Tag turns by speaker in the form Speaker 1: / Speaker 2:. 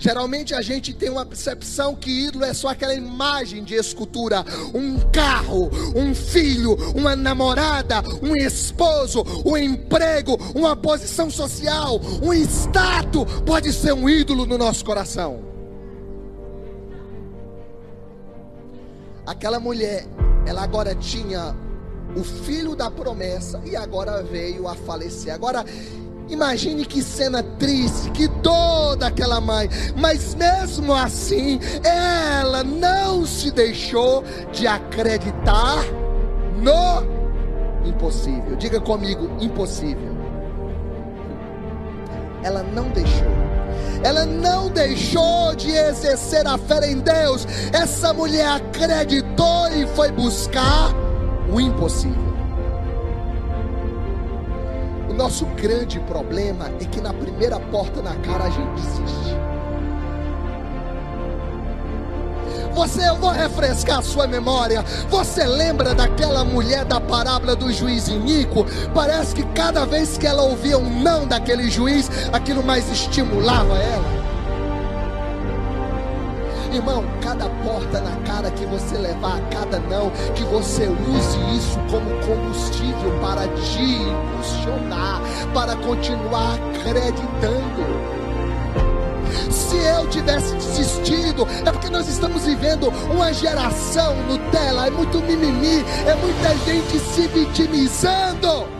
Speaker 1: Geralmente a gente tem uma percepção que ídolo é só aquela imagem de escultura, um carro, um filho, uma namorada, um esposo, um emprego, uma posição social, um status, pode ser um ídolo no nosso coração. Aquela mulher, ela agora tinha o filho da promessa e agora veio a falecer. Agora Imagine que cena triste, que dor daquela mãe. Mas mesmo assim, ela não se deixou de acreditar no impossível. Diga comigo, impossível. Ela não deixou. Ela não deixou de exercer a fé em Deus. Essa mulher acreditou e foi buscar o impossível nosso grande problema é que na primeira porta na cara a gente desiste. Você, eu vou refrescar a sua memória. Você lembra daquela mulher da parábola do juiz iníquo? Parece que cada vez que ela ouvia um não daquele juiz, aquilo mais estimulava ela. Irmão, cada porta na cara que você levar, cada não, que você use isso como combustível para te impulsionar, para continuar acreditando. Se eu tivesse desistido, é porque nós estamos vivendo uma geração Nutella, é muito mimimi, é muita gente se vitimizando.